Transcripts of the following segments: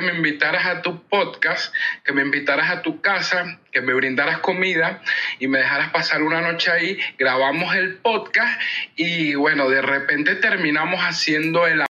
que me invitaras a tu podcast, que me invitaras a tu casa, que me brindaras comida y me dejaras pasar una noche ahí. Grabamos el podcast y bueno, de repente terminamos haciendo el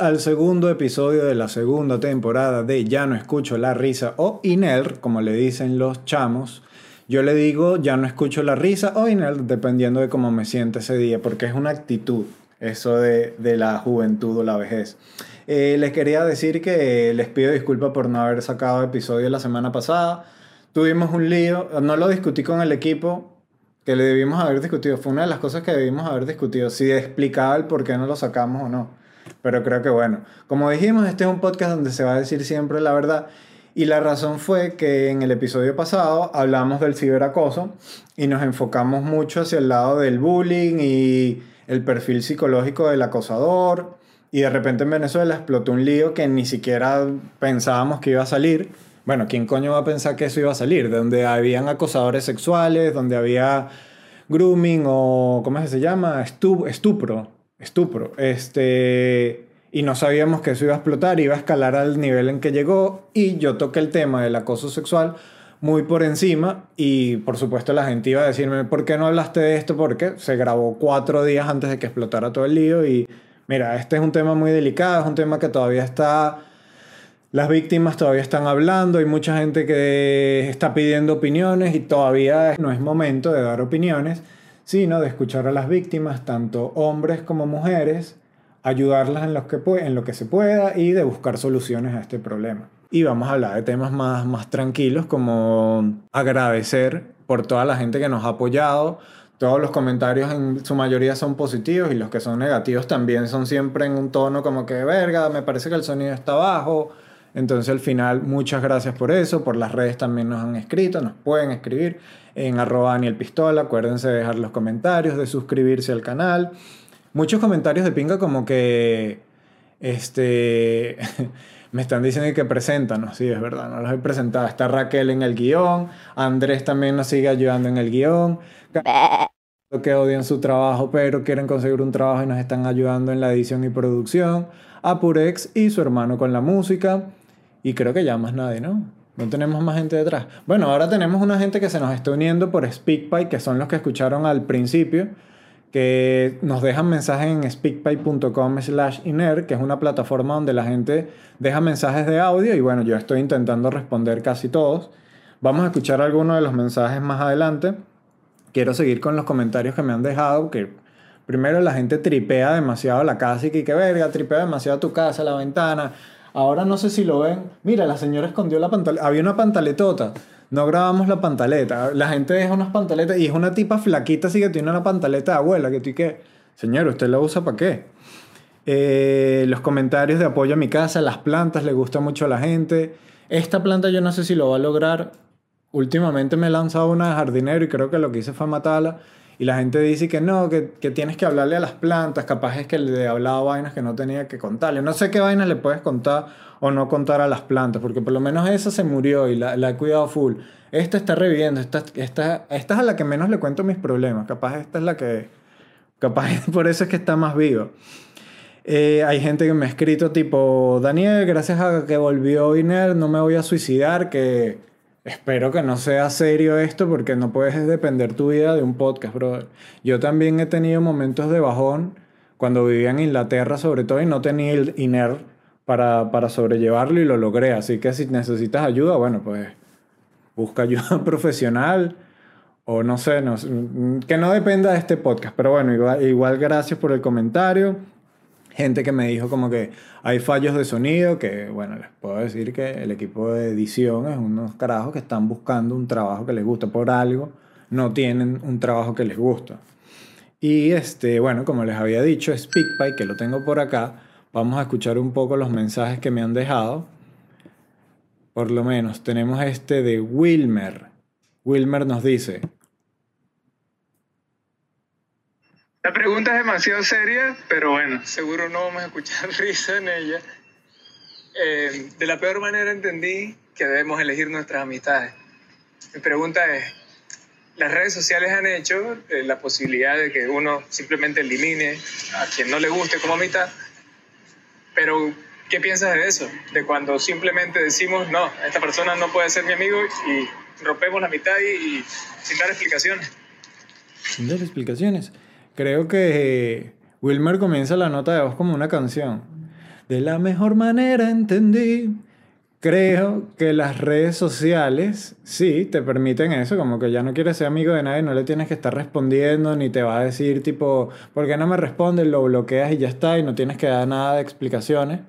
Al segundo episodio de la segunda temporada de Ya no escucho la risa o INER, como le dicen los chamos. Yo le digo ya no escucho la risa o INER dependiendo de cómo me siente ese día, porque es una actitud, eso de, la juventud o la vejez. Eh, les quería decir que les pido disculpas por no haber sacado episodio la semana pasada. Tuvimos un lío, no lo discutí con el equipo, que le debimos haber discutido. Fue una de las cosas que debimos haber discutido, si explicaba el por qué no lo sacamos o no. Pero creo que bueno, como dijimos, este es un podcast donde se va a decir siempre la verdad. Y la razón fue que en el episodio pasado hablamos del ciberacoso y nos enfocamos mucho hacia el lado del bullying y el perfil psicológico del acosador. Y de repente en Venezuela explotó un lío que ni siquiera pensábamos que iba a salir bueno, ¿quién coño va a pensar que eso iba a salir? Donde habían acosadores sexuales, donde había grooming o, ¿cómo se llama? estupro, estupro. Este, y no sabíamos que eso iba a explotar, iba a escalar al nivel en que llegó. Y yo toqué el tema del acoso sexual muy por encima y por supuesto la gente iba a decirme, ¿por qué no hablaste de esto? Porque se grabó cuatro días antes de que explotara todo el lío y mira, este es un tema muy delicado, es un tema que todavía está las víctimas todavía están hablando, hay mucha gente que está pidiendo opiniones y todavía no es momento de dar opiniones, sino de escuchar a las víctimas, tanto hombres como mujeres, ayudarlas en lo que, en lo que se pueda y de buscar soluciones a este problema. Y vamos a hablar de temas más, más tranquilos como agradecer por toda la gente que nos ha apoyado. Todos los comentarios en su mayoría son positivos y los que son negativos también son siempre en un tono como que, verga, me parece que el sonido está bajo entonces al final, muchas gracias por eso. Por las redes también nos han escrito, nos pueden escribir en arroba Daniel Pistola. Acuérdense de dejar los comentarios, de suscribirse al canal. Muchos comentarios de pinga como que este me están diciendo que preséntanos, sí, es verdad, no los he presentado. Está Raquel en el guion, Andrés también nos sigue ayudando en el guion. que odian su trabajo, pero quieren conseguir un trabajo y nos están ayudando en la edición y producción. Apurex y su hermano con la música. Y creo que ya más nadie, ¿no? No tenemos más gente detrás. Bueno, ahora tenemos una gente que se nos está uniendo por SpeakPipe, que son los que escucharon al principio, que nos dejan mensajes en speakpipe.com slash iner, que es una plataforma donde la gente deja mensajes de audio y bueno, yo estoy intentando responder casi todos. Vamos a escuchar algunos de los mensajes más adelante. Quiero seguir con los comentarios que me han dejado, que primero la gente tripea demasiado la casa y que, que verga, tripea demasiado tu casa, la ventana Ahora no sé si lo ven. Mira, la señora escondió la pantaleta. Había una pantaletota. No grabamos la pantaleta. La gente deja unas pantaletas y es una tipa flaquita así que tiene una pantaleta de abuela. Que tú que, señor, ¿usted la usa para qué? Eh, los comentarios de apoyo a mi casa, las plantas, le gusta mucho a la gente. Esta planta yo no sé si lo va a lograr. Últimamente me he lanzado una de jardinero y creo que lo que hice fue matarla. Y la gente dice que no, que, que, tienes que hablarle a las plantas, capaz es que le he hablado vainas que no tenía que contarle. No sé qué vainas le puedes contar o no contar a las plantas, porque por lo menos esa se murió y la, la he cuidado full. Esta está reviviendo, esta, esta, esta es a la que menos le cuento mis problemas, capaz esta es la que... Capaz por eso es que está más viva. Eh, hay gente que me ha escrito tipo, Daniel, gracias a que volvió Iner, no me voy a suicidar, que Espero que no sea serio esto porque no puedes depender tu vida de un podcast, brother. Yo también he tenido momentos de bajón cuando vivía en Inglaterra sobre todo y no tenía el INER para, para sobrellevarlo y lo logré. Así que si necesitas ayuda, bueno, pues busca ayuda profesional o no sé, no, que no dependa de este podcast. Pero bueno, igual, igual gracias por el comentario gente que me dijo como que hay fallos de sonido, que bueno, les puedo decir que el equipo de edición es unos carajos que están buscando un trabajo que les gusta por algo, no tienen un trabajo que les gusta. Y este, bueno, como les había dicho, SpeakPipe, que lo tengo por acá, vamos a escuchar un poco los mensajes que me han dejado. Por lo menos tenemos este de Wilmer. Wilmer nos dice. La pregunta es demasiado seria, pero bueno, seguro no vamos a escuchar risa en ella. Eh, de la peor manera entendí que debemos elegir nuestras amistades. Mi pregunta es, las redes sociales han hecho eh, la posibilidad de que uno simplemente elimine a quien no le guste como amistad, pero ¿qué piensas de eso? De cuando simplemente decimos, no, esta persona no puede ser mi amigo y rompemos la mitad y, y sin dar explicaciones. Sin dar explicaciones. Creo que Wilmer comienza la nota de voz como una canción. De la mejor manera entendí Creo que las redes sociales sí te permiten eso, como que ya no quieres ser amigo de nadie, no le tienes que estar respondiendo, ni te va a decir tipo, ¿por qué no me respondes? Lo bloqueas y ya está, y no tienes que dar nada de explicaciones.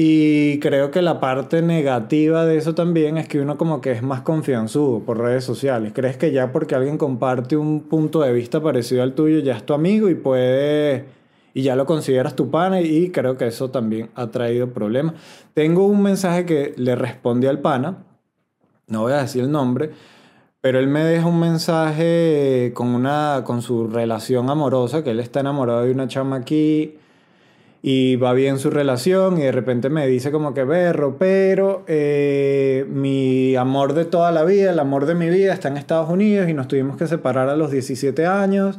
Y creo que la parte negativa de eso también es que uno como que es más confianzudo por redes sociales. Crees que ya porque alguien comparte un punto de vista parecido al tuyo, ya es tu amigo y puede y ya lo consideras tu pana y creo que eso también ha traído problemas. Tengo un mensaje que le respondí al pana, no voy a decir el nombre, pero él me deja un mensaje con, una, con su relación amorosa, que él está enamorado de una chama aquí y va bien su relación y de repente me dice como que berro, pero eh, mi amor de toda la vida, el amor de mi vida está en Estados Unidos y nos tuvimos que separar a los 17 años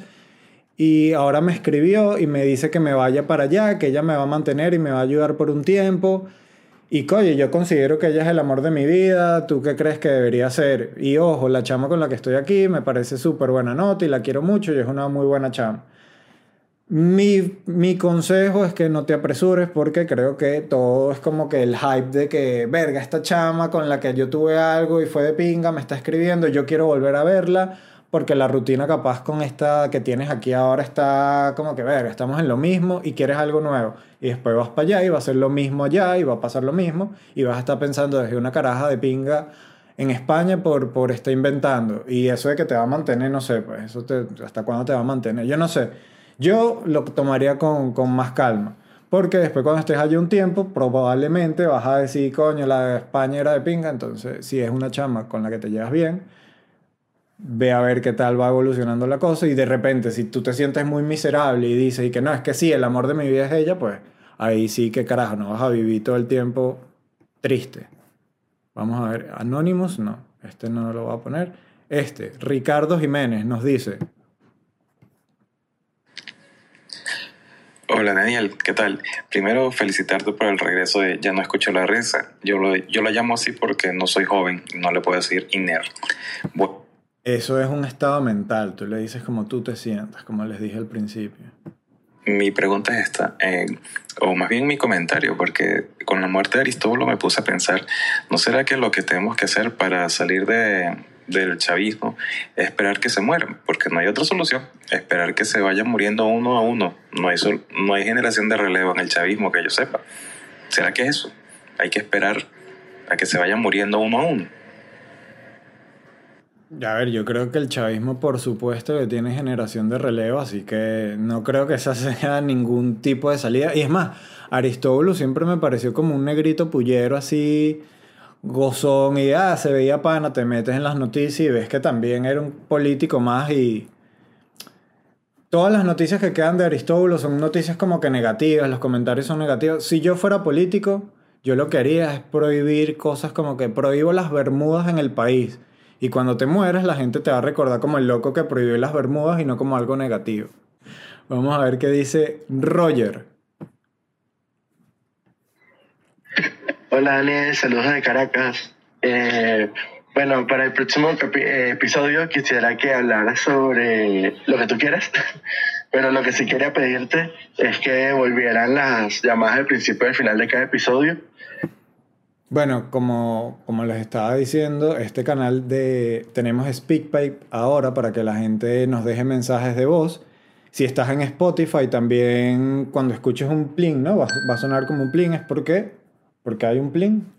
y ahora me escribió y me dice que me vaya para allá, que ella me va a mantener y me va a ayudar por un tiempo. Y coye, yo considero que ella es el amor de mi vida, ¿tú qué crees que debería ser? Y ojo, la chama con la que estoy aquí me parece súper buena nota y la quiero mucho y es una muy buena chama. Mi, mi consejo es que no te apresures porque creo que todo es como que el hype de que, verga, esta chama con la que yo tuve algo y fue de pinga, me está escribiendo, yo quiero volver a verla porque la rutina capaz con esta que tienes aquí ahora está como que, ver, estamos en lo mismo y quieres algo nuevo. Y después vas para allá y va a ser lo mismo allá y va a pasar lo mismo y vas a estar pensando desde una caraja de pinga en España por, por estar inventando. Y eso de que te va a mantener, no sé, pues eso te, hasta cuándo te va a mantener. Yo no sé. Yo lo tomaría con, con más calma. Porque después cuando estés allí un tiempo, probablemente vas a decir, coño, la de España era de pinga. Entonces, si es una chama con la que te llevas bien, ve a ver qué tal va evolucionando la cosa y de repente si tú te sientes muy miserable y dices y que no, es que sí, el amor de mi vida es ella, pues ahí sí que carajo, no vas a vivir todo el tiempo triste. Vamos a ver, Anonymous, no, este no lo voy a poner. Este, Ricardo Jiménez nos dice. Hola Daniel, ¿qué tal? Primero felicitarte por el regreso de Ya no escucho la risa. Yo lo, yo lo llamo así porque no soy joven no le puedo decir INER. Bueno, eso es un estado mental, tú le dices como tú te sientas, como les dije al principio. Mi pregunta es esta, eh, o más bien mi comentario, porque con la muerte de Aristóbulo me puse a pensar, ¿no será que lo que tenemos que hacer para salir de, del chavismo es esperar que se mueran? Porque no hay otra solución, esperar que se vayan muriendo uno a uno. No hay, no hay generación de relevo en el chavismo que yo sepa. ¿Será que es eso? Hay que esperar a que se vayan muriendo uno a uno. A ver, yo creo que el chavismo, por supuesto, que tiene generación de relevo, así que no creo que esa sea ningún tipo de salida. Y es más, Aristóbulo siempre me pareció como un negrito pullero así, gozón, y ah, se veía pana, te metes en las noticias y ves que también era un político más y. Todas las noticias que quedan de Aristóbulo son noticias como que negativas, los comentarios son negativos. Si yo fuera político, yo lo que haría es prohibir cosas como que prohíbo las bermudas en el país y cuando te mueres, la gente te va a recordar como el loco que prohibió las Bermudas y no como algo negativo. Vamos a ver qué dice Roger. Hola Daniel, saludos de Caracas. Eh, bueno, para el próximo episodio quisiera que hablaras sobre lo que tú quieras, pero lo que sí quería pedirte es que volvieran las llamadas al principio y al final de cada episodio bueno, como, como les estaba diciendo, este canal de tenemos SpeakPipe ahora para que la gente nos deje mensajes de voz. Si estás en Spotify, también cuando escuches un plin, ¿no? Va, va a sonar como un plin. ¿Es por qué? Porque hay un plin.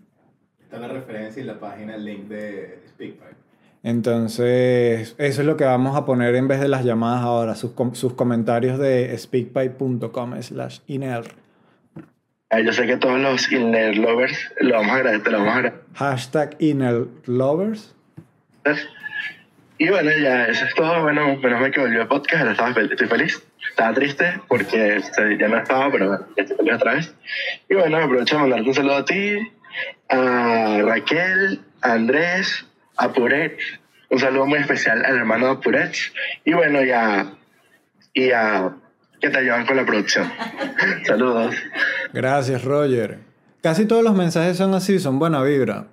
Está la referencia y la página, el link de SpeakPipe. Entonces, eso es lo que vamos a poner en vez de las llamadas ahora, sus, sus comentarios de speakpipe.com slash yo sé que todos los inner lovers lo vamos a agradecer, lo vamos a agradecer. Hashtag inner lovers. Y bueno, ya eso es todo. Bueno, menos mal que volvió el podcast, ahora estaba fel- estoy feliz. Estaba triste porque este, ya no estaba, pero bueno, ya estoy feliz otra vez. Y bueno, aprovecho de mandarte un saludo a ti, a Raquel, a Andrés, a Puret. Un saludo muy especial al hermano de Puret. Y bueno, ya. Y a. que te ayudan con la producción. Saludos. Gracias, Roger. Casi todos los mensajes son así, son buena vibra.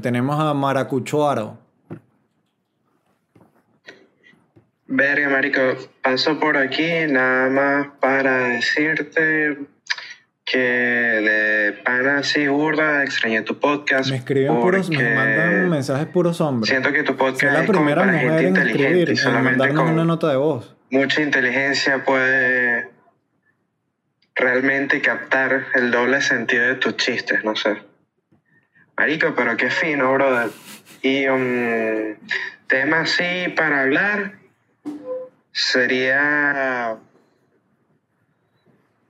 Tenemos a Maracuchuaro. Verga, marico, paso por aquí nada más para decirte que de pana sí burda, extrañé tu podcast. Me escriben puros, me mandan mensajes puros hombres. Siento que tu podcast la es como primera para mujer gente en inteligente escribir, y en mandarnos una nota de voz. mucha inteligencia puede realmente captar el doble sentido de tus chistes, no sé. Marico, pero qué fino, brother. Y un tema así para hablar sería.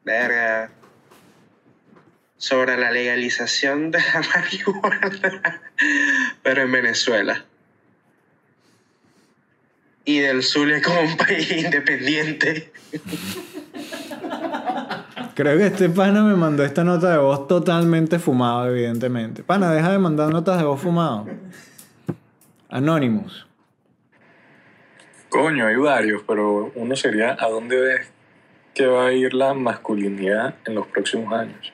Verga. Sobre la legalización de la marihuana, pero en Venezuela. Y del Zulia como un país independiente. Creo que este pana me mandó esta nota de voz totalmente fumado, evidentemente. Pana, deja de mandar notas de voz fumado. Anonymous. Coño, hay varios, pero uno sería ¿a dónde ves que va a ir la masculinidad en los próximos años?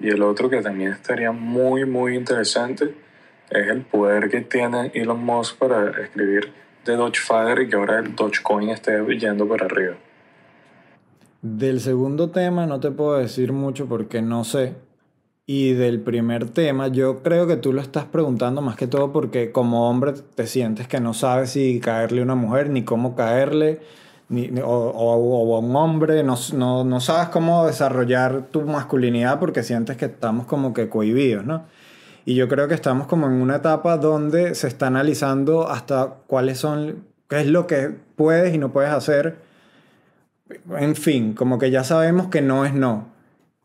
Y el otro que también estaría muy, muy interesante es el poder que tiene Elon Musk para escribir de Dogefather y que ahora el Dogecoin esté yendo por arriba. Del segundo tema no te puedo decir mucho porque no sé. Y del primer tema, yo creo que tú lo estás preguntando más que todo porque como hombre te sientes que no sabes si caerle a una mujer, ni cómo caerle, ni, o, o- un hombre, no, no, no sabes cómo desarrollar tu masculinidad porque sientes que estamos como que cohibidos, ¿no? Y yo creo que estamos como en una etapa donde se está analizando hasta cuáles son, qué es lo que puedes y no puedes hacer en fin, como que ya sabemos que no es no.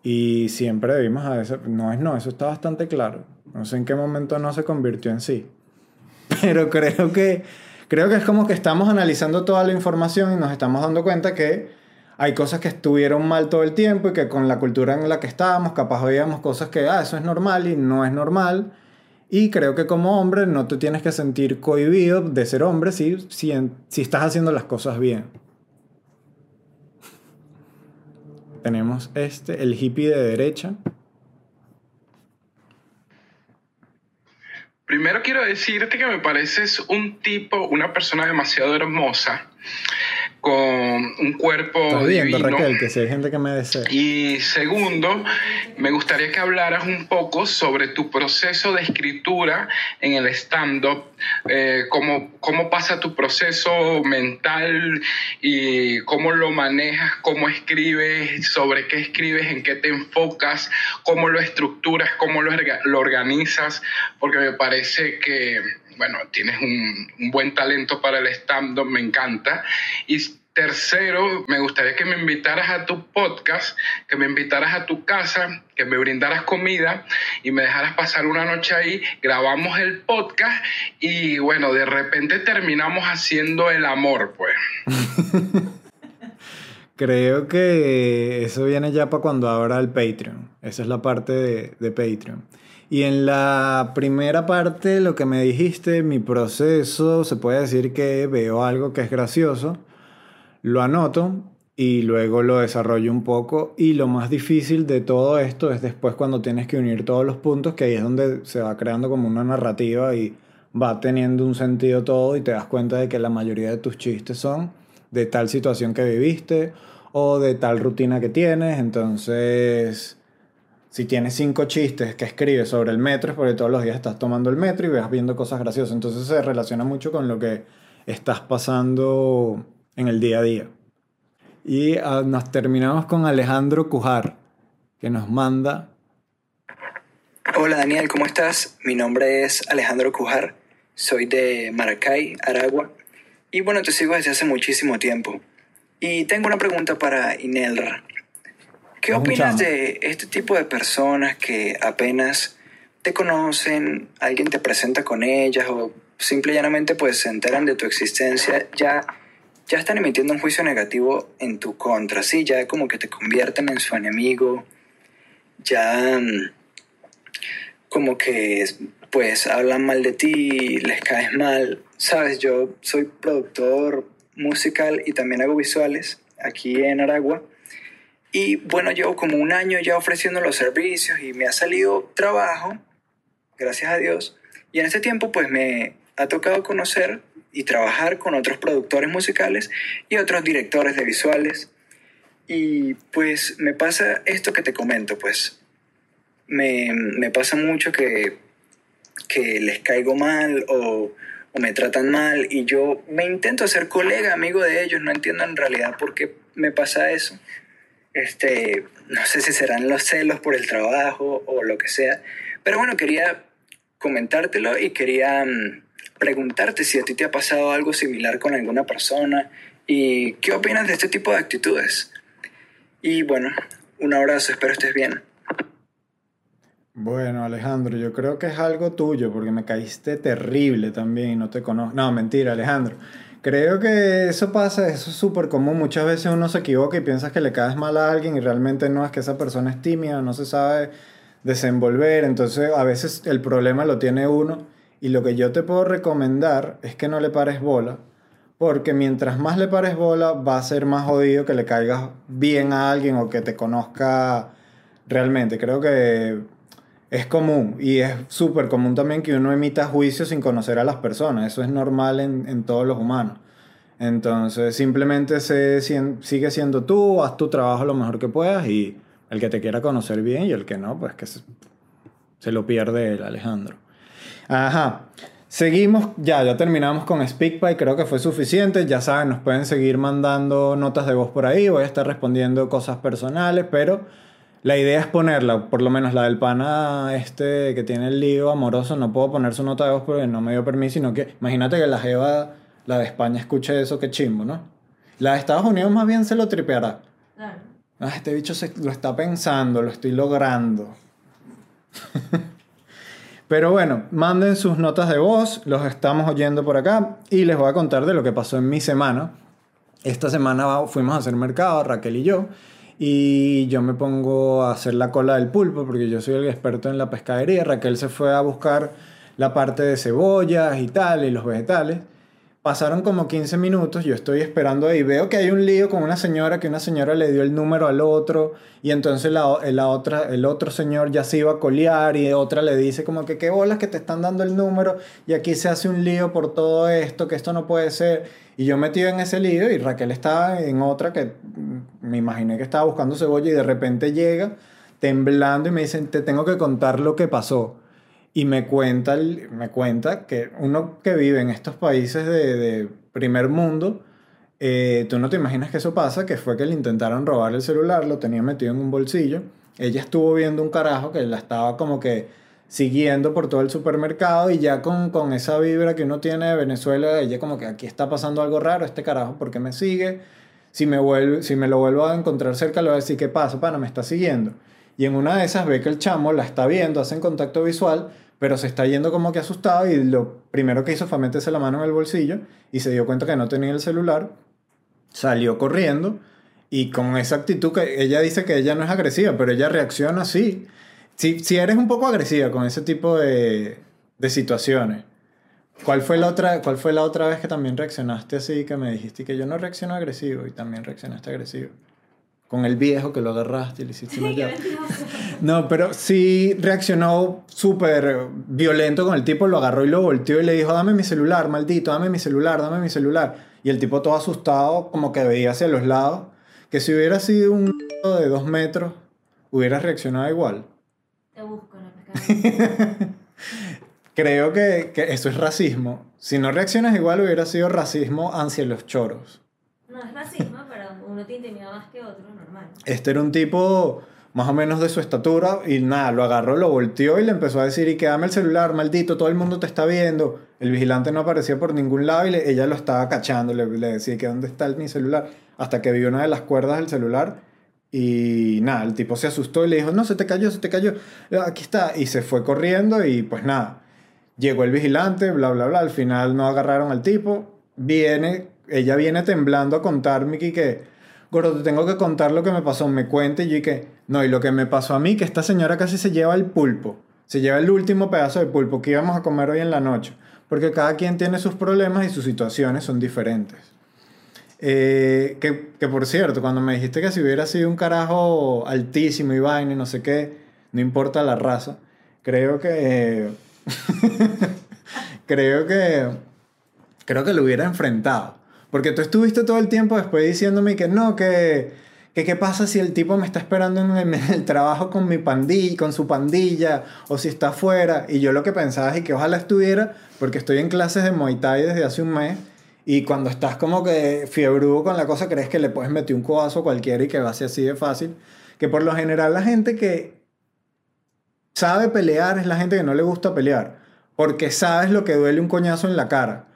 Y siempre debimos a veces, no es no, eso está bastante claro. No sé en qué momento no se convirtió en sí. Pero creo que, creo que es como que estamos analizando toda la información y nos estamos dando cuenta que hay cosas que estuvieron mal todo el tiempo y que con la cultura en la que estábamos, capaz veíamos cosas que, ah, eso es normal y no es normal. Y creo que como hombre no te tienes que sentir cohibido de ser hombre si, si, si estás haciendo las cosas bien. Tenemos este, el hippie de derecha. Primero quiero decirte que me pareces un tipo, una persona demasiado hermosa, con un cuerpo Estás viendo, divino. Raquel, que si hay gente que me desea. Y segundo, me gustaría que hablaras un poco sobre tu proceso de escritura en el stand-up, eh, cómo, cómo pasa tu proceso mental y cómo lo manejas, cómo escribes, sobre qué escribes, en qué te enfocas, cómo lo estructuras, cómo lo, lo organizas, porque me parece que, bueno, tienes un, buen talento para el stand-up, me encanta. Y tercero, me gustaría que me invitaras a tu podcast, que me invitaras a tu casa, que me brindaras comida y me dejaras pasar una noche ahí. Grabamos el podcast y, bueno, de repente terminamos haciendo el amor, pues. Creo que eso viene ya para cuando abra el Patreon. Esa es la parte de, de Patreon. Y en la primera parte, lo que me dijiste, mi proceso, se puede decir que veo algo que es gracioso, lo anoto y luego lo desarrollo un poco. Y lo más difícil de todo esto es después cuando tienes que unir todos los puntos, que ahí es donde se va creando como una narrativa y va teniendo un sentido todo y te das cuenta de que la mayoría de tus chistes son de tal situación que viviste o de tal rutina que tienes. Entonces, si tienes cinco chistes que escribes sobre el metro, es porque todos los días estás tomando el metro y vas viendo cosas graciosas. Entonces se relaciona mucho con lo que estás pasando en el día a día. Y ah, nos terminamos con Alejandro Cujar, que nos manda Hola Daniel, ¿cómo estás? Mi nombre es Alejandro Cujar, soy de Maracay, Aragua, y bueno, te sigo desde hace muchísimo tiempo. Y tengo una pregunta para Inelra. ¿Qué opinas de este tipo de personas que apenas te conocen, alguien te presenta con ellas o simple y llanamente pues se enteran de tu existencia, ya, ya están emitiendo un juicio negativo en tu contra, sí, ya como que te convierten en su enemigo, ya mm, como que pues hablan mal de ti, les caes mal, sabes, yo soy productor musical y también hago visuales aquí en Aragua. Y bueno, llevo como un año ya ofreciendo los servicios y me ha salido trabajo, gracias a Dios. Y en ese tiempo pues me ha tocado conocer y trabajar con otros productores musicales y otros directores de visuales. Y pues me pasa esto que te comento, pues me, me pasa mucho que, que les caigo mal o, o me tratan mal y yo me intento hacer colega, amigo de ellos, no entiendo en realidad por qué me pasa eso. Este, no sé si serán los celos por el trabajo o lo que sea, pero bueno, quería comentártelo y quería mm, preguntarte si a ti te ha pasado algo similar con alguna persona y qué opinas de este tipo de actitudes. Y bueno, un abrazo, espero estés bien. Bueno, Alejandro, yo creo que es algo tuyo, porque me caíste terrible también y no te conozco. No, mentira, Alejandro. Creo que eso pasa, eso es súper común. Muchas veces uno se equivoca y piensas que le caes mal a alguien y realmente no es que esa persona es tímida, no se sabe desenvolver. Entonces, a veces el problema lo tiene uno. Y lo que yo te puedo recomendar es que no le pares bola, porque mientras más le pares bola, va a ser más jodido que le caigas bien a alguien o que te conozca realmente. Creo que es común y es súper común también que uno emita juicios sin conocer a las personas. Eso es normal en, en todos los humanos. Entonces, simplemente sigue siendo tú, haz tu trabajo lo mejor que puedas y el que te quiera conocer bien y el que no, pues que se, se lo pierde el Alejandro. Ajá. Seguimos, ya, ya terminamos con SpeakPy, creo que fue suficiente. Ya saben, nos pueden seguir mandando notas de voz por ahí. Voy a estar respondiendo cosas personales, pero la idea es ponerla, por lo menos la del pana este que tiene el lío amoroso, no puedo poner su nota de voz porque no me dio permiso, sino que imagínate que la Jeva, la de España, escuche eso, qué chimbo, ¿no? La de Estados Unidos más bien se lo tripeará. Ah, este bicho se, lo está pensando, lo estoy logrando. Pero bueno, manden sus notas de voz, los estamos oyendo por acá y les voy a contar de lo que pasó en mi semana. Esta semana fuimos a hacer mercado, Raquel y yo, y yo me pongo a hacer la cola del pulpo porque yo soy el experto en la pescadería. Raquel se fue a buscar la parte de cebollas y tal, y los vegetales. Pasaron como 15 minutos, yo estoy esperando ahí, veo que hay un lío con una señora, que una señora le dio el número al otro, y entonces la, la otra, el otro señor ya se iba a colear, y otra le dice como que qué bolas que te están dando el número, y aquí se hace un lío por todo esto, que esto no puede ser. Y yo metido en ese lío, y Raquel estaba en otra que me imaginé que estaba buscando cebolla, y de repente llega temblando y me dicen, te tengo que contar lo que pasó y me cuenta, me cuenta que uno que vive en estos países de, primer mundo, eh, tú no te imaginas que eso pasa, que fue que le intentaron robar el celular, lo tenía metido en un bolsillo, ella estuvo viendo un carajo que la estaba como que siguiendo por todo el supermercado y ya con, con esa vibra que uno tiene de Venezuela, ella como que aquí está pasando algo raro, este carajo, ¿por qué me sigue? Si me, vuelve, si me lo vuelvo a encontrar cerca, le voy a decir, ¿qué pasa? Pana, me está siguiendo. Y en una de esas ve que el chamo la está viendo, hacen contacto visual, pero se está yendo como que asustado y lo primero que hizo fue meterse la mano en el bolsillo y se dio cuenta que no tenía el celular, salió corriendo y con esa actitud que ella dice que ella no es agresiva, pero ella reacciona así. Si, si eres un poco agresiva con ese tipo de, de situaciones, ¿cuál fue, la otra, ¿cuál fue la otra vez que también reaccionaste así, que me dijiste que yo no reacciono agresivo y también reaccionaste agresivo? con el viejo que lo agarraste y le hiciste una No, pero sí reaccionó súper violento con el tipo, lo agarró y lo volteó y le dijo, dame mi celular, maldito, dame mi celular, dame mi celular. Y el tipo todo asustado, como que veía hacia los lados, que si hubiera sido un de dos metros, hubiera reaccionado igual. Te busco la Creo que, que eso es racismo. Si no reaccionas igual, hubiera sido racismo hacia los choros. No es racismo, pero uno te intimida más que otro, normal. Este era un tipo más o menos de su estatura y nada, lo agarró, lo volteó y le empezó a decir y que dame el celular, maldito, todo el mundo te está viendo. El vigilante no aparecía por ningún lado y ella lo estaba cachando, le, decía que dónde está mi celular, hasta que vio una de las cuerdas del celular y nada, el tipo se asustó y le dijo, no, se te cayó, se te cayó, aquí está, y se fue corriendo y pues nada. Llegó el vigilante, bla, bla, bla. Al final no agarraron al tipo. Viene, ella viene temblando a contarme que gordo, te tengo que contar lo que me pasó. Me cuente y que, no, y lo que me pasó a mí, que esta señora casi se lleva el pulpo. Se lleva el último pedazo de pulpo que íbamos a comer hoy en la noche. Porque cada quien tiene sus problemas y sus situaciones son diferentes. Eh, que, que por cierto, cuando me dijiste que si hubiera sido un carajo altísimo y vaina y no sé qué, no importa la raza, creo que. creo que. Creo que lo hubiera enfrentado. Porque tú estuviste todo el tiempo después diciéndome que no, que. que qué pasa si el tipo me está esperando en el, trabajo con mi pandilla, con su pandilla, o si está afuera. Y yo lo que pensaba es que ojalá estuviera, porque estoy en clases de Muay Thai desde hace un mes. Y cuando estás como que fiebrudo con la cosa, crees que le puedes meter un codazo a cualquiera y que va así de fácil. Que por lo general la gente que sabe pelear es la gente que no le gusta pelear. Porque sabes lo que duele un coñazo en la cara.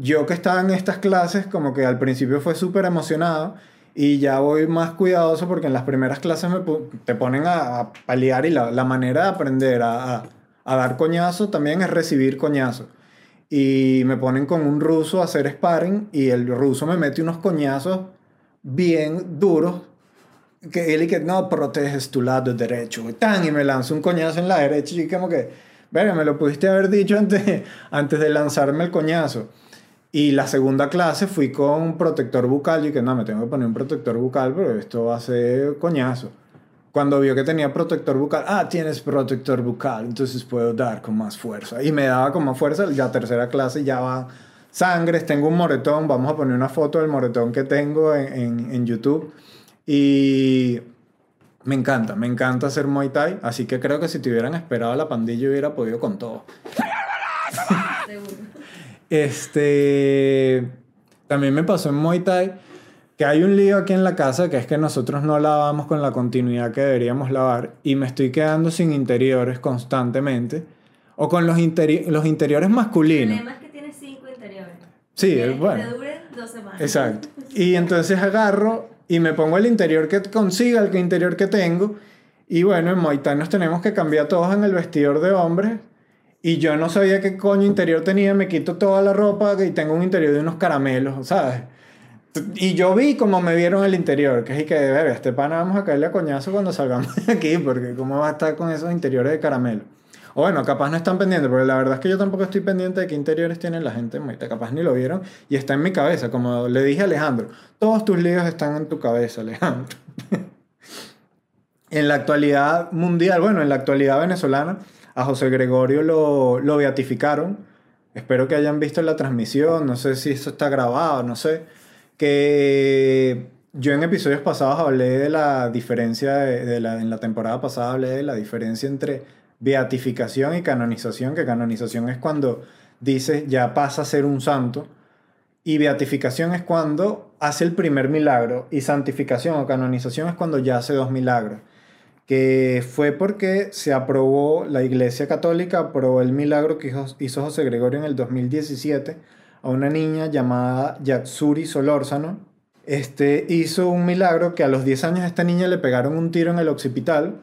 Yo que estaba en estas clases, como que al principio fue súper emocionado y ya voy más cuidadoso porque en las primeras clases me te ponen a, a pelear y la, la manera de aprender a, a, a dar coñazo también es recibir coñazo. Y me ponen con un ruso a hacer sparring y el ruso me mete unos coñazos bien duros que él y que no proteges tu lado derecho y tan y me lanza un coñazo en la derecha y como que verga me lo pudiste haber dicho antes, antes de lanzarme el coñazo y la segunda clase fui con protector bucal y que no me tengo que poner un protector bucal pero esto va a ser coñazo cuando vio que tenía protector bucal, ah, tienes protector bucal, entonces puedo dar con más fuerza. Y me daba con más fuerza, ya tercera clase ya va sangres, tengo un moretón, vamos a poner una foto del moretón que tengo en, en, en YouTube. Y me encanta, me encanta hacer Muay Thai, así que creo que si te hubieran esperado la pandilla hubiera podido con todo. Este, también me pasó en Muay Thai que hay un lío aquí en la casa que es que nosotros no lavamos con la continuidad que deberíamos lavar y me estoy quedando sin interiores constantemente o con los, interi- los interiores masculinos. es que tienes cinco interiores. Sí, es que bueno. te duren dos semanas. Exacto. Y entonces agarro y me pongo el interior que consiga, el que interior que tengo. Y bueno, en Muay Thai nos tenemos que cambiar todos en el vestidor de hombres. Y yo no sabía qué coño interior tenía, me quito toda la ropa y tengo un interior de unos caramelos, ¿sabes? Y yo vi como me vieron el interior, que es y que, verga, este pana vamos a caerle a coñazo cuando salgamos de aquí, porque cómo va a estar con esos interiores de caramelo. O bueno, capaz no están pendientes, porque la verdad es que yo tampoco estoy pendiente de qué interiores tiene la gente capaz ni lo vieron, y está en mi cabeza, como le dije a Alejandro, todos tus líos están en tu cabeza, Alejandro. en la actualidad mundial, bueno, en la actualidad venezolana, a José Gregorio lo, lo beatificaron. Espero que hayan visto la transmisión, no sé si eso está grabado, no sé. Que yo en episodios pasados hablé de la diferencia, de, la, en la temporada pasada hablé de la diferencia entre beatificación y canonización, que canonización es cuando dice ya pasa a ser un santo, y beatificación es cuando hace el primer milagro, y santificación o canonización es cuando ya hace dos milagros que fue porque se aprobó, la Iglesia Católica aprobó el milagro que hizo, José Gregorio en el 2017 a una niña llamada Yatsuri Solórzano. Este hizo un milagro que a los 10 años a esta niña le pegaron un tiro en el occipital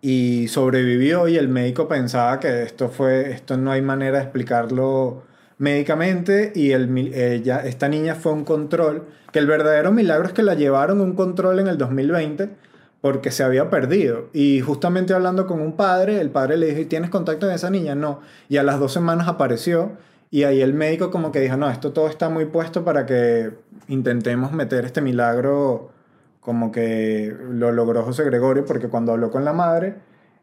y sobrevivió y el médico pensaba que esto fue esto no hay manera de explicarlo médicamente y el, ella, esta niña fue un control que el verdadero milagro es que la llevaron un control en el 2020 porque se había perdido. Y justamente hablando con un padre, el padre le dijo, ¿y tienes contacto con esa niña? No. Y a las dos semanas apareció y ahí el médico como que dijo, no, esto todo está muy puesto para que intentemos meter este milagro como que lo logró José Gregorio, porque cuando habló con la madre,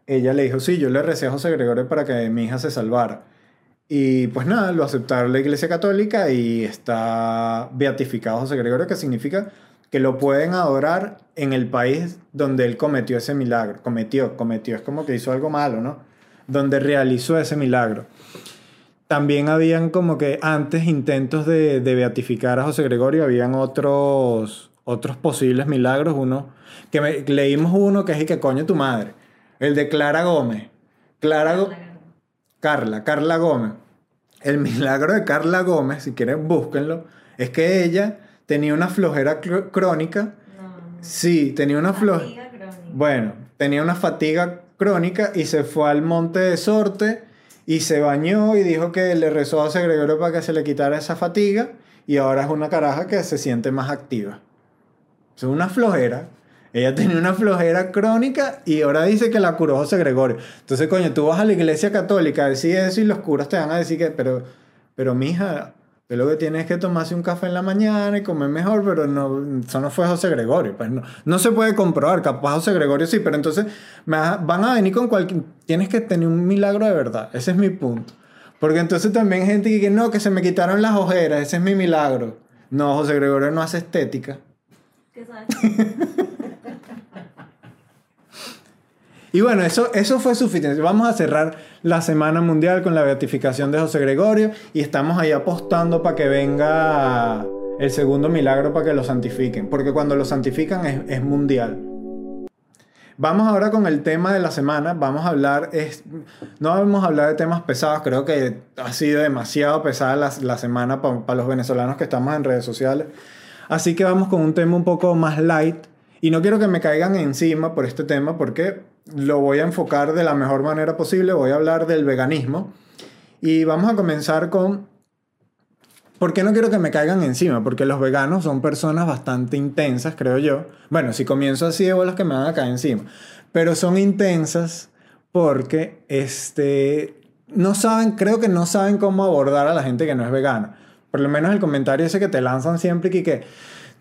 ella le dijo, sí, yo le recé a José Gregorio para que mi hija se salvara. Y pues nada, lo aceptaron la Iglesia Católica y está beatificado José Gregorio, que significa que lo pueden adorar en el país donde él cometió ese milagro. Cometió, cometió, es como que hizo algo malo, ¿no? Donde realizó ese milagro. También habían como que antes intentos de, de beatificar a José Gregorio, habían otros, otros posibles milagros. Uno, que me- leímos uno que es y que coño tu madre. El de Clara Gómez. Clara Gómez. Carla, Carla Gómez. El milagro de Carla Gómez, si quieren búsquenlo, es que ella tenía una flojera cr- crónica. Sí, tenía una flojera. Bueno, tenía una fatiga crónica y se fue al monte de Sorte Y se bañó y dijo que le rezó a José Gregorio para que se le quitara esa fatiga. Y ahora es una caraja que se siente más activa. Es una flojera. Ella tenía una flojera crónica y ahora dice que la curó José Gregorio. Entonces, coño, tú vas a la iglesia católica a decir eso y los curas te van a decir que, pero, pero mija, tú lo que tienes es que tomarse un café en la mañana y comer mejor, pero no, eso no fue José Gregorio. Pues no, no se puede comprobar, capaz José Gregorio sí, pero entonces van a venir con cualquier... Tienes que tener un milagro de verdad, ese es mi punto. Porque entonces también hay gente que dice, no, que se me quitaron las ojeras, ese es mi milagro. No, José Gregorio no hace estética. ¿Qué sabes? Y bueno, eso, eso fue suficiente. Vamos a cerrar la Semana Mundial con la beatificación de José Gregorio y estamos ahí apostando para que venga el segundo milagro para que lo santifiquen, porque cuando lo santifican es, es mundial. Vamos ahora con el tema de la semana. Vamos a hablar, es, no vamos a hablar de temas pesados, creo que ha sido demasiado pesada la, la semana para los venezolanos que estamos en redes sociales. Así que vamos con un tema un poco más light. Y no quiero que me caigan encima por este tema porque lo voy a enfocar de la mejor manera posible. Voy a hablar del veganismo. Y vamos a comenzar con... ¿Por qué no quiero que me caigan encima? Porque los veganos son personas bastante intensas, creo yo. Bueno, si comienzo así de bolas que me van a caer encima. Pero son intensas porque este, no saben, creo que no saben cómo abordar a la gente que no es vegana. Por lo menos el comentario ese que te lanzan siempre y que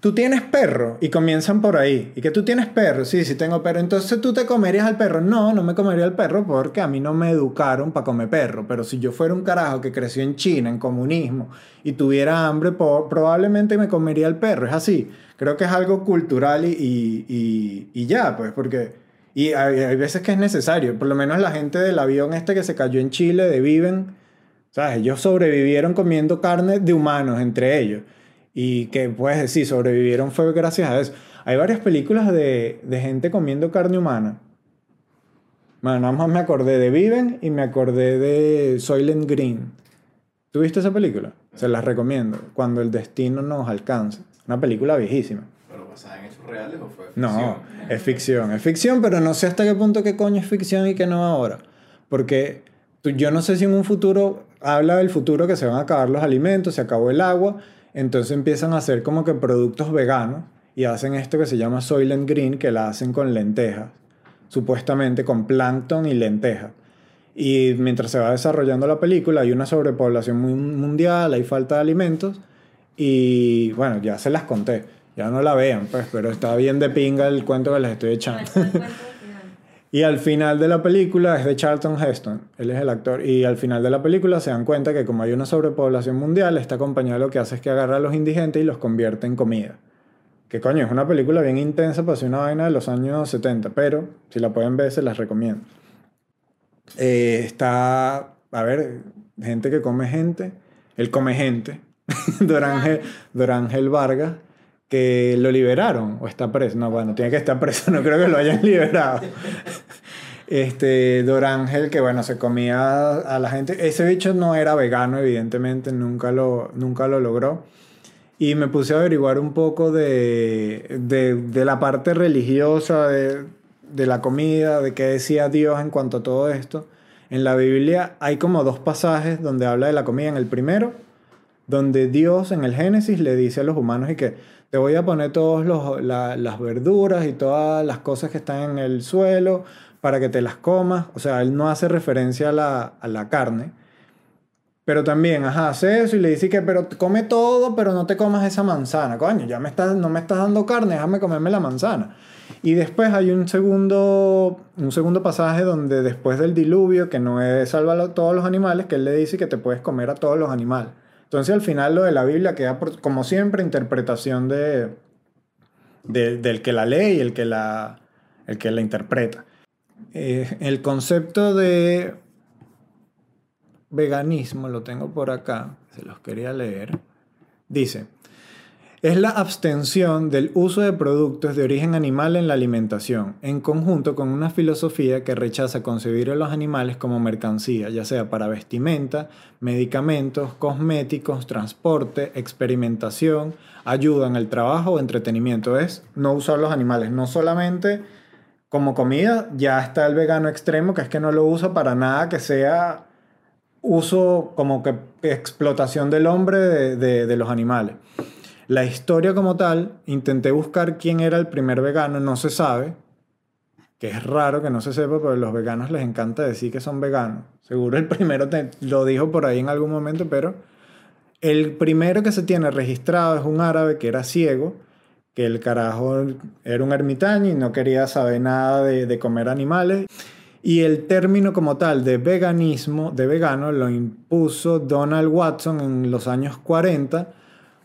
tú tienes perro y comienzan por ahí. Y que tú tienes perro, sí, sí tengo perro. Entonces tú te comerías al perro. No, no me comería al perro porque a mí no me educaron para comer perro. Pero si yo fuera un carajo que creció en China, en comunismo, y tuviera hambre, probablemente me comería al perro. Es así. Creo que es algo cultural y, y, y- ya, pues, porque... Y hay veces que es necesario. Por lo menos la gente del avión este que se cayó en Chile, de Viven, ¿sabes? Ellos sobrevivieron comiendo carne de humanos entre ellos. Y que puedes decir, sobrevivieron fue gracias a eso. Hay varias películas de, de gente comiendo carne humana. Bueno, nada más me acordé de Viven y me acordé de Soylent Green. ¿Tú viste esa película? Se las recomiendo. Cuando el destino nos alcanza. Una película viejísima. ¿Pero basada en hechos reales o fue No, ficción? es ficción. Es ficción, pero no sé hasta qué punto qué coño es ficción y qué no ahora. Porque yo no sé si en un futuro, habla del futuro que se van a acabar los alimentos, se acabó el agua, entonces empiezan a hacer como que productos veganos y hacen esto que se llama Soylent Green, que la hacen con lentejas, supuestamente con plancton y lentejas. Y mientras se va desarrollando la película, hay una sobrepoblación mundial, hay falta de alimentos. Y bueno, ya se las conté. Ya no la vean, pues, pero está bien de pinga el cuento que les estoy echando. Cuenta el cuento al final. Y al final de la película es de Charlton Heston, él es el actor, y al final de la película se dan cuenta que como hay una sobrepoblación mundial, esta compañía lo que hace es que agarra a los indigentes y los convierte en comida. Que coño, es una película bien intensa para ser una vaina de los años 70, pero si la pueden ver se las recomiendo. Eh, está, a ver, gente que come gente, él come gente, Dorángel, Dorángel Vargas, que lo liberaron o está preso. No, bueno, tiene que estar preso, no creo que lo hayan liberado. Este, Dorángel, que bueno, se comía a la gente. Ese bicho no era vegano, evidentemente, nunca lo, nunca lo logró. Y me puse a averiguar un poco de, de, la parte religiosa, de, de la comida, de qué decía Dios en cuanto a todo esto. En la Biblia hay como dos pasajes donde habla de la comida. En el primero, donde Dios en el Génesis le dice a los humanos y que te voy a poner todas las verduras y todas las cosas que están en el suelo para que te las comas. O sea, él no hace referencia a la, a la carne. Pero también, ajá, hace eso y le dice que, pero come todo, pero no te comas esa manzana. Coño, ya me estás, no me estás dando carne, déjame comerme la manzana. Y después hay un segundo, un segundo pasaje donde después del diluvio, que no es salva a todos los animales, que él le dice que te puedes comer a todos los animales. Entonces al final lo de la Biblia queda, como siempre, interpretación de- del que la lee y el que la, el que la interpreta. Eh, el concepto de veganismo, lo tengo por acá, se los quería leer. Dice, es la abstención del uso de productos de origen animal en la alimentación, en conjunto con una filosofía que rechaza concebir a los animales como mercancía, ya sea para vestimenta, medicamentos, cosméticos, transporte, experimentación, ayuda en el trabajo o entretenimiento. Es no usar los animales, no solamente como comida, ya está el vegano extremo, que es que no lo usa para nada que sea uso como que explotación del hombre de, de- de los animales. La historia como tal, intenté buscar quién era el primer vegano, no se sabe, que es raro que no se sepa, pero a los veganos les encanta decir que son veganos. Seguro el primero te- lo dijo por ahí en algún momento, pero el primero que se tiene registrado es un árabe que era ciego, que el carajo era un ermitaño y no quería saber nada de, de comer animales. Y el término como tal de veganismo, de vegano, lo impuso Donald Watson en los años 40,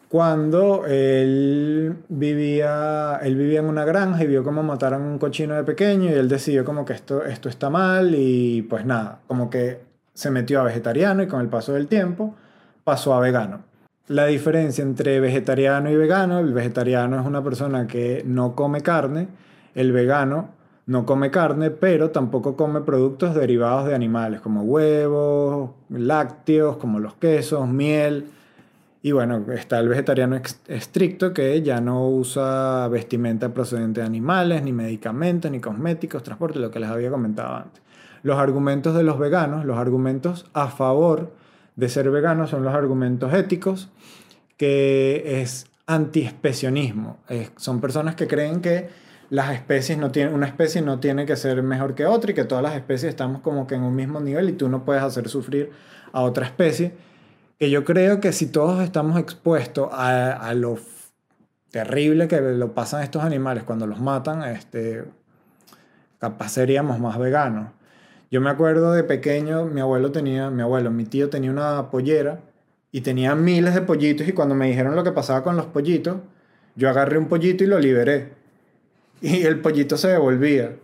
cuando él vivía, él vivía en una granja y vio cómo mataron un cochino de pequeño y él decidió como que esto, esto está mal y pues nada, como que se metió a vegetariano y con el paso del tiempo pasó a vegano. La diferencia entre vegetariano y vegano, el vegetariano es una persona que no come carne, el vegano no come carne, pero tampoco come productos derivados de animales, como huevos, lácteos, como los quesos, miel. Y bueno, está el vegetariano estricto que ya no usa vestimenta procedente de animales, ni medicamentos, ni cosméticos, transporte, lo que les había comentado antes. Los argumentos de los veganos, los argumentos a favor de ser veganos son los argumentos éticos, que es antiespecionismo. Es- son personas que creen que las especies no tienen, una especie no tiene que ser mejor que otra y que todas las especies estamos como que en un mismo nivel y tú no puedes hacer sufrir a otra especie. Que yo creo que si todos estamos expuestos a, a lo terrible que lo pasan estos animales cuando los matan, este, capaz seríamos más veganos. Yo me acuerdo de pequeño, mi abuelo tenía, mi abuelo, mi tío tenía una pollera y tenía miles de pollitos y cuando me dijeron lo que pasaba con los pollitos, yo agarré un pollito y lo liberé. Y el pollito se devolvía.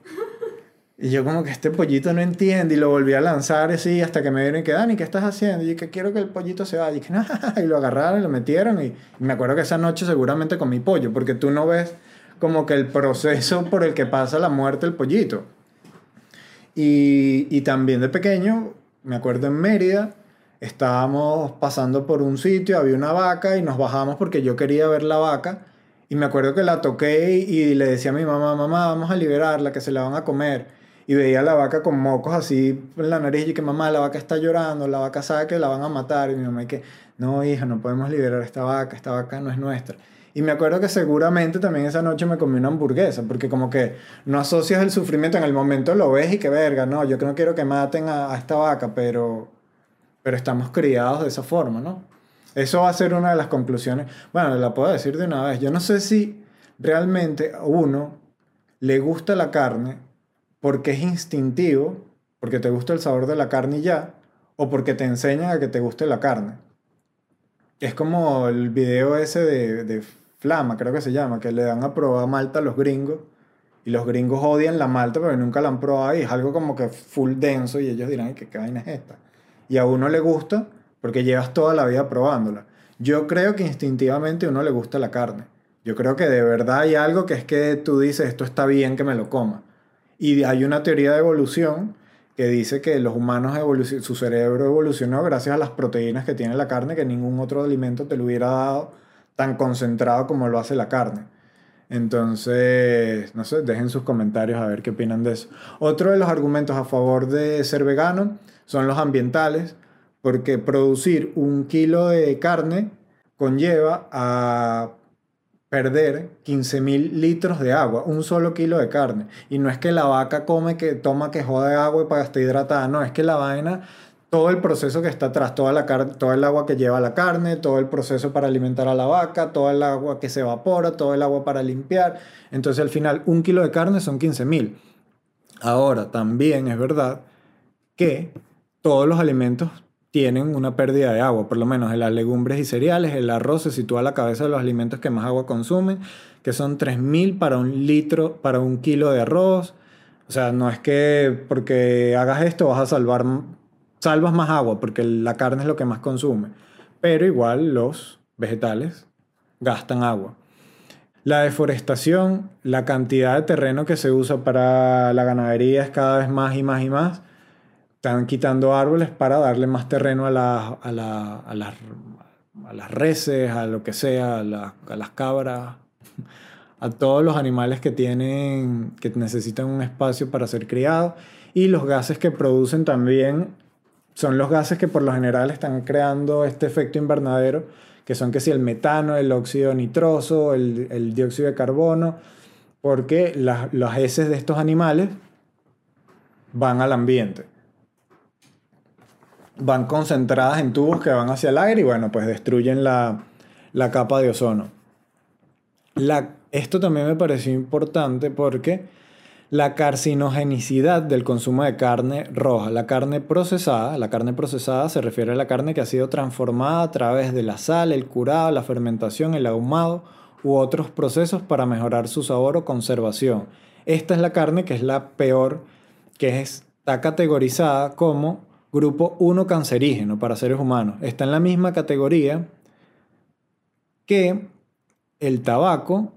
Y yo como que este pollito no entiende y lo volví a lanzar así hasta que me vieron y que, Dani, ¿qué estás haciendo? Y que quiero que el pollito se vaya. Y que, y lo agarraron y lo metieron y, me acuerdo que esa noche seguramente comí pollo porque tú no ves como que el proceso por el que pasa la muerte del pollito. Y, y también de pequeño, me acuerdo en Mérida, estábamos pasando por un sitio, había una vaca y nos bajamos porque yo quería ver la vaca. Y me acuerdo que la toqué y le decía a mi mamá, mamá, vamos a liberarla, que se la van a comer. Y veía a la vaca con mocos así en la nariz y que mamá, la vaca está llorando, la vaca sabe que la van a matar. Y mi mamá y que, no, hija, no podemos liberar a esta vaca, esta vaca no es nuestra. Y me acuerdo que seguramente también esa noche me comí una hamburguesa, porque como que no asocias el sufrimiento en el momento, lo ves y que verga, no, yo no quiero que maten a, a esta vaca, pero, pero estamos criados de esa forma, ¿no? Eso va a ser una de las conclusiones. Bueno, la puedo decir de una vez. Yo no sé si realmente a uno le gusta la carne porque es instintivo, porque te gusta el sabor de la carne ya, o porque te enseñan a que te guste la carne. Es como el video ese de, de Flama, creo que se llama, que le dan a probar malta a los gringos. Y los gringos odian la malta, pero nunca la han probado y es algo como que full denso y ellos dirán, ¿qué, qué vaina es esta? Y a uno le gusta porque llevas toda la vida probándola. Yo creo que instintivamente a uno le gusta la carne. Yo creo que de verdad hay algo que es que tú dices, esto está bien que me lo coma. Y hay una teoría de evolución que dice que los humanos, su cerebro evolucionó gracias a las proteínas que tiene la carne, que ningún otro alimento te lo hubiera dado tan concentrado como lo hace la carne. Entonces, no sé, dejen sus comentarios a ver qué opinan de eso. Otro de los argumentos a favor de ser vegano son los ambientales, porque producir un kilo de carne conlleva a perder 15.000 litros de agua, un solo kilo de carne. Y no es que la vaca come, que toma, que joda de agua para estar hidratada, no, es que la vaina, todo el proceso que está atrás, toda la car- todo el agua que lleva la carne, todo el proceso para alimentar a la vaca, todo el agua que se evapora, todo el agua para limpiar. Entonces al final un kilo de carne son 15.000. Ahora, también es verdad que todos los alimentos tienen una pérdida de agua, por lo menos en las legumbres y cereales, el arroz se sitúa a la cabeza de los alimentos que más agua consumen, que son 3.000 para un litro, para un kilo de arroz. O sea, no es que porque hagas esto vas a salvar, salvas más agua, porque la carne es lo que más consume. Pero igual los vegetales gastan agua. La deforestación, la cantidad de terreno que se usa para la ganadería es cada vez más y más y más están quitando árboles para darle más terreno a, la- a, la- las, reses, a lo que sea, a, la- a las cabras, a todos los animales que tienen, que necesitan un espacio para ser criados y los gases que producen también son los gases que por lo general están creando este efecto invernadero, que son que si el metano, el óxido nitroso, el, el dióxido de carbono, porque las, las heces de estos animales van al ambiente. Van concentradas en tubos que van hacia el aire y bueno, pues destruyen la, la capa de ozono. Esto también me pareció importante porque la carcinogenicidad del consumo de carne roja. La carne procesada, la carne procesada se refiere a la carne que ha sido transformada a través de la sal, el curado, la fermentación, el ahumado u otros procesos para mejorar su sabor o conservación. Esta es la carne que es la peor, que está categorizada como grupo 1 cancerígeno para seres humanos. Está en la misma categoría que el tabaco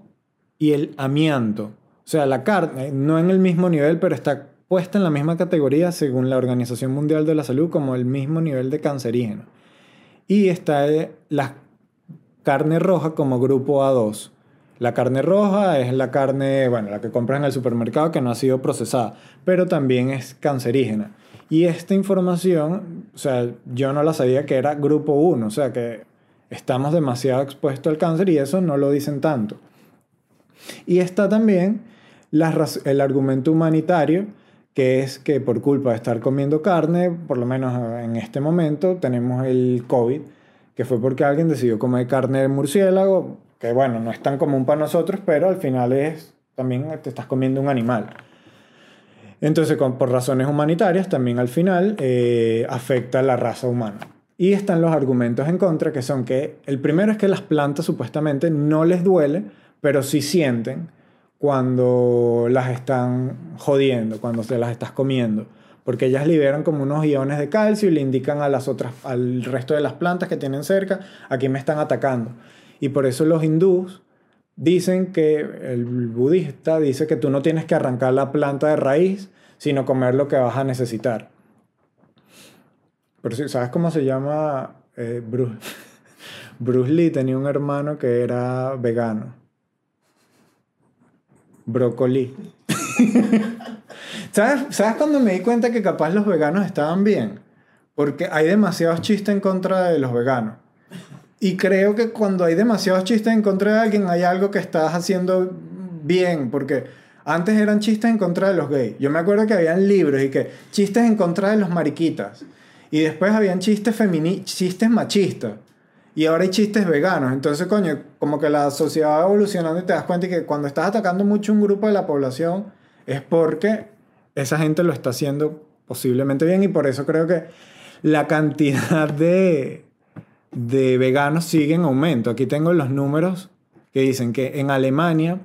y el amianto. O sea, la carne, no en el mismo nivel, pero está puesta en la misma categoría según la Organización Mundial de la Salud como el mismo nivel de cancerígeno. Y está la carne roja como grupo A2. La carne roja es la carne, bueno, la que compras en el supermercado que no ha sido procesada, pero también es cancerígena. Y esta información, o sea, yo no la sabía que era grupo 1, o sea, que estamos demasiado expuestos al cáncer y eso no lo dicen tanto. Y está también el argumento humanitario, que es que por culpa de estar comiendo carne, por lo menos en este momento, tenemos el COVID, que fue porque alguien decidió comer carne de murciélago, que bueno, no es tan común para nosotros, pero al final es también te estás comiendo un animal. Entonces, por razones humanitarias, también al final eh, afecta a la raza humana. Y están los argumentos en contra, que son que el primero es que las plantas supuestamente no les duele, pero sí sienten cuando las están jodiendo, cuando se las estás comiendo. Porque ellas liberan como unos iones de calcio y le indican a las otras, al resto de las plantas que tienen cerca, aquí me están atacando. Y por eso los hindús dicen que el budista dice que tú no tienes que arrancar la planta de raíz, sino comer lo que vas a necesitar. Pero si ¿sabes cómo se llama? Eh, Bruce, Bruce Lee tenía un hermano que era vegano brócoli. ¿Sabes? ¿Sabes cuando me di cuenta que capaz los veganos estaban bien? Porque hay demasiados chistes en contra de los veganos. Y creo que cuando hay demasiados chistes en contra de alguien, hay algo que estás haciendo bien. Porque antes eran chistes en contra de los gays. Yo me acuerdo que habían libros y que chistes en contra de los mariquitas. Y después habían chistes, chistes machistas. Y ahora hay chistes veganos. Entonces, coño, como que la sociedad va evolucionando y te das cuenta que cuando estás atacando mucho un grupo de la población es porque esa gente lo está haciendo posiblemente bien y por eso creo que la cantidad de, de veganos sigue en aumento. Aquí tengo los números que dicen que en Alemania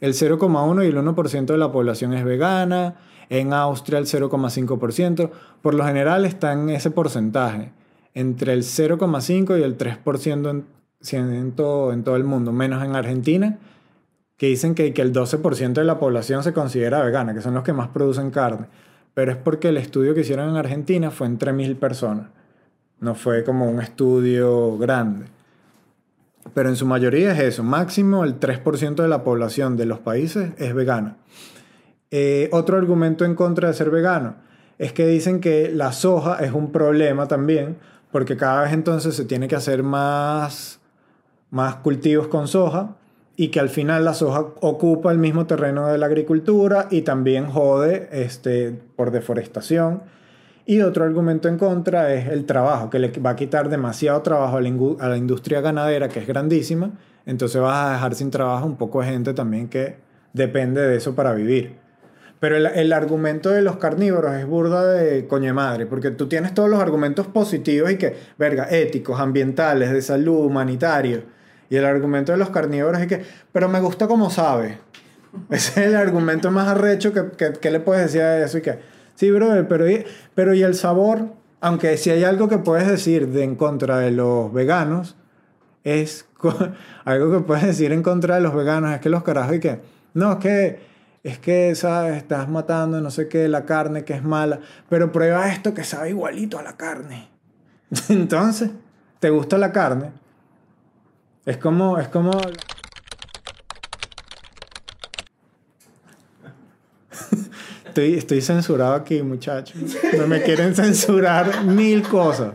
el 0,1 y el 1% de la población es vegana, en Austria el 0,5%, por lo general está en ese porcentaje entre el 0,5 y el 3% en, todo, el mundo, menos en Argentina, que dicen que, el 12% de la población se considera vegana, que son los que más producen carne. Pero es porque el estudio que hicieron en Argentina fue entre mil personas. No fue como un estudio grande. Pero en su mayoría es eso. Máximo el 3% de la población de los países es vegana. Eh, otro argumento en contra de ser vegano es que dicen que la soja es un problema también porque cada vez entonces se tiene que hacer más, más cultivos con soja y que al final la soja ocupa el mismo terreno de la agricultura y también jode este, por deforestación. Y otro argumento en contra es el trabajo, que le va a quitar demasiado trabajo a la, industria ganadera, que es grandísima. Entonces vas a dejar sin trabajo un poco de gente también que depende de eso para vivir. Pero el, argumento de los carnívoros es burda de coñe madre, porque tú tienes todos los argumentos positivos y que, verga, éticos, ambientales, de salud, humanitarios. Y el argumento de los carnívoros es que, pero me gusta como sabe. Ese es el argumento más arrecho que, que, le puedes decir a eso. Y que, sí, brother, pero, pero y el sabor, aunque si hay algo que puedes decir de en contra de los veganos, es algo que puedes decir en contra de los veganos, es que los carajos y que, no, es que es que, ¿sabes? Estás matando no sé qué, la carne que es mala, pero prueba esto que sabe igualito a la carne. Entonces, ¿te gusta la carne? Es como, es como... estoy, estoy censurado aquí, muchachos. No me quieren censurar mil cosas.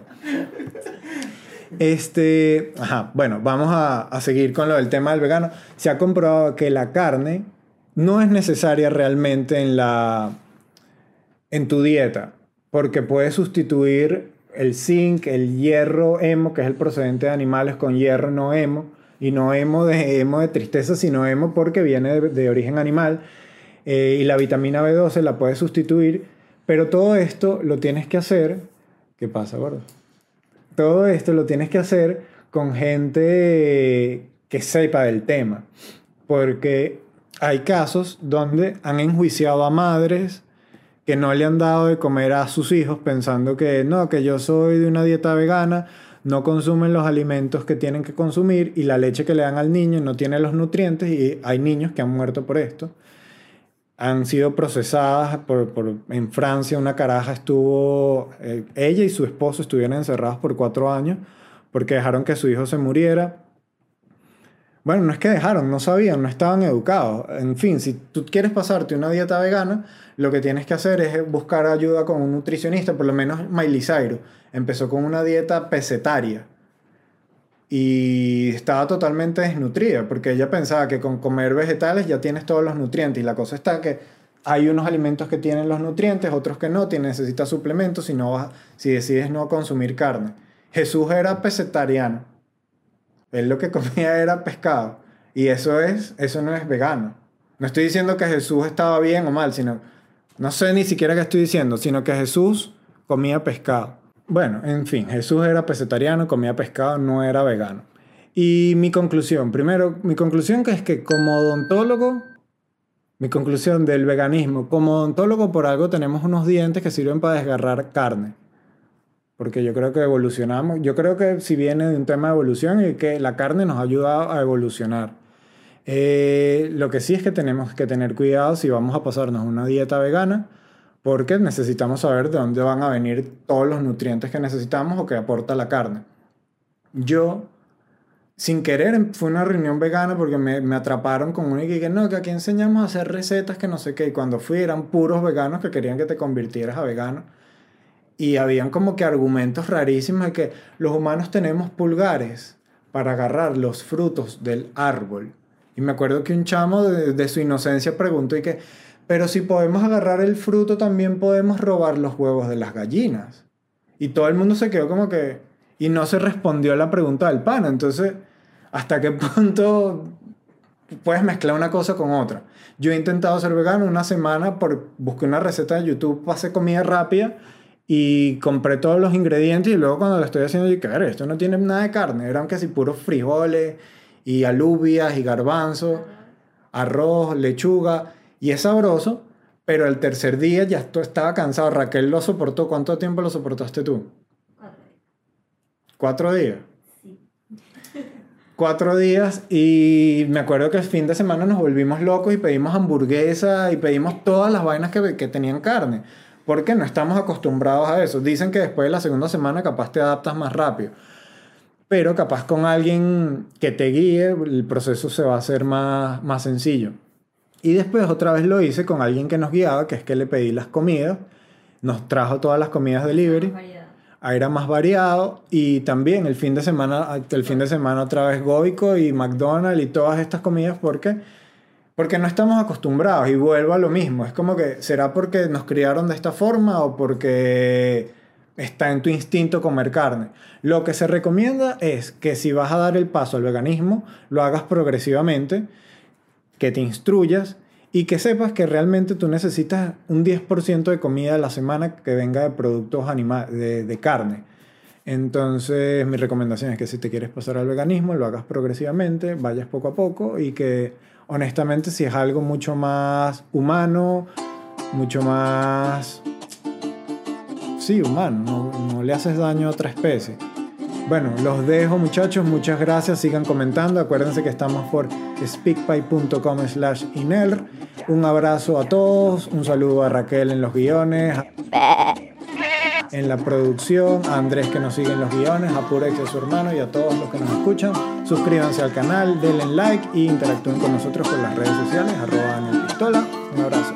Este, ajá, bueno, vamos a, a seguir con lo del tema del vegano. Se ha comprobado que la carne no es necesaria realmente en la en tu dieta, porque puedes sustituir el zinc, el hierro hemo, que es el procedente de animales con hierro no hemo, y no hemo de hemo de tristeza, sino hemo porque viene de, de origen animal, eh, y la vitamina B12 la puedes sustituir, pero todo esto lo tienes que hacer, ¿qué pasa, gordo? Todo esto lo tienes que hacer con gente que sepa del tema, porque hay casos donde han enjuiciado a madres que no le han dado de comer a sus hijos pensando que no, que yo soy de una dieta vegana, no consumen los alimentos que tienen que consumir y la leche que le dan al niño no tiene los nutrientes y hay niños que han muerto por esto. Han sido procesadas por, en Francia, una caraja estuvo, eh, ella y su esposo estuvieron encerrados por cuatro años porque dejaron que su hijo se muriera bueno, no es que dejaron, no sabían, no estaban educados. En fin, si tú quieres pasarte una dieta vegana, lo que tienes que hacer es buscar ayuda con un nutricionista, por lo menos Miley Cyrus. Empezó con una dieta pesetaria y estaba totalmente desnutrida porque ella pensaba que con comer vegetales ya tienes todos los nutrientes y la cosa está que hay unos alimentos que tienen los nutrientes, otros que no, tienes, necesitas suplementos si, no vas, si decides no consumir carne. Jesús era pesetariano él lo que comía era pescado. Y eso, es, eso no es vegano. No estoy diciendo que Jesús estaba bien o mal, sino, no sé ni siquiera qué estoy diciendo, sino que Jesús comía pescado. Bueno, en fin, Jesús era pesetariano, comía pescado, no era vegano. Y mi conclusión, primero, mi conclusión que es que como odontólogo, mi conclusión del veganismo, como odontólogo por algo tenemos unos dientes que sirven para desgarrar carne porque yo creo que evolucionamos, yo creo que si viene de un tema de evolución y que la carne nos ha ayudado a evolucionar. Eh, lo que sí es que tenemos que tener cuidado si vamos a pasarnos una dieta vegana, porque necesitamos saber de dónde van a venir todos los nutrientes que necesitamos o que aporta la carne. Yo, sin querer, fue una reunión vegana porque me, atraparon con una y que no, que aquí enseñamos a hacer recetas que no sé qué, y cuando fui eran puros veganos que querían que te convirtieras a vegano y habían como que argumentos rarísimos de que los humanos tenemos pulgares para agarrar los frutos del árbol. Y me acuerdo que un chamo de, su inocencia preguntó y que, pero si podemos agarrar el fruto, también podemos robar los huevos de las gallinas. Y todo el mundo se quedó como que, y no se respondió a la pregunta del pan. Entonces, ¿hasta qué punto puedes mezclar una cosa con otra? Yo he intentado ser vegano una semana por busqué una receta de YouTube hacer comida rápida y compré todos los ingredientes y luego cuando lo estoy haciendo dije, ver, esto no tiene nada de carne, eran casi puros frijoles y alubias y garbanzos, arroz, lechuga y es sabroso, pero el tercer día ya estaba cansado. Raquel lo soportó. ¿Cuánto tiempo lo soportaste tú? Cuatro días. Cuatro días y me acuerdo que el fin de semana nos volvimos locos y pedimos hamburguesa y pedimos todas las vainas que, que tenían carne porque no estamos acostumbrados a eso. Dicen que después de la segunda semana capaz te adaptas más rápido. Pero capaz con alguien que te guíe, el proceso se va a hacer más, más sencillo. Y después otra vez lo hice con alguien que nos guiaba, que es que le pedí las comidas. Nos trajo todas las comidas delivery. Ahí era más variado. Y también el fin de semana, el fin de semana otra vez Goico y McDonald's y todas estas comidas porque porque no estamos acostumbrados y vuelvo a lo mismo. Es como que, ¿será porque nos criaron de esta forma o porque está en tu instinto comer carne? Lo que se recomienda es que si vas a dar el paso al veganismo, lo hagas progresivamente, que te instruyas y que sepas que realmente tú necesitas un 10% de comida a la semana que venga de productos de, de carne. Entonces, mi recomendación es que si te quieres pasar al veganismo, lo hagas progresivamente, vayas poco a poco y que honestamente si es algo mucho más humano, mucho más... Sí, humano, no, le haces daño a otra especie. Bueno, los dejo muchachos, muchas gracias, sigan comentando, acuérdense que estamos por speakpipe.com slash inel. Un abrazo a todos, un saludo a Raquel en los guiones en la producción, a Andrés que nos sigue en los guiones, a Purex a su hermano y a todos los que nos escuchan. Suscríbanse al canal, denle like y interactúen con nosotros por las redes sociales, arroba Pistola. Un abrazo.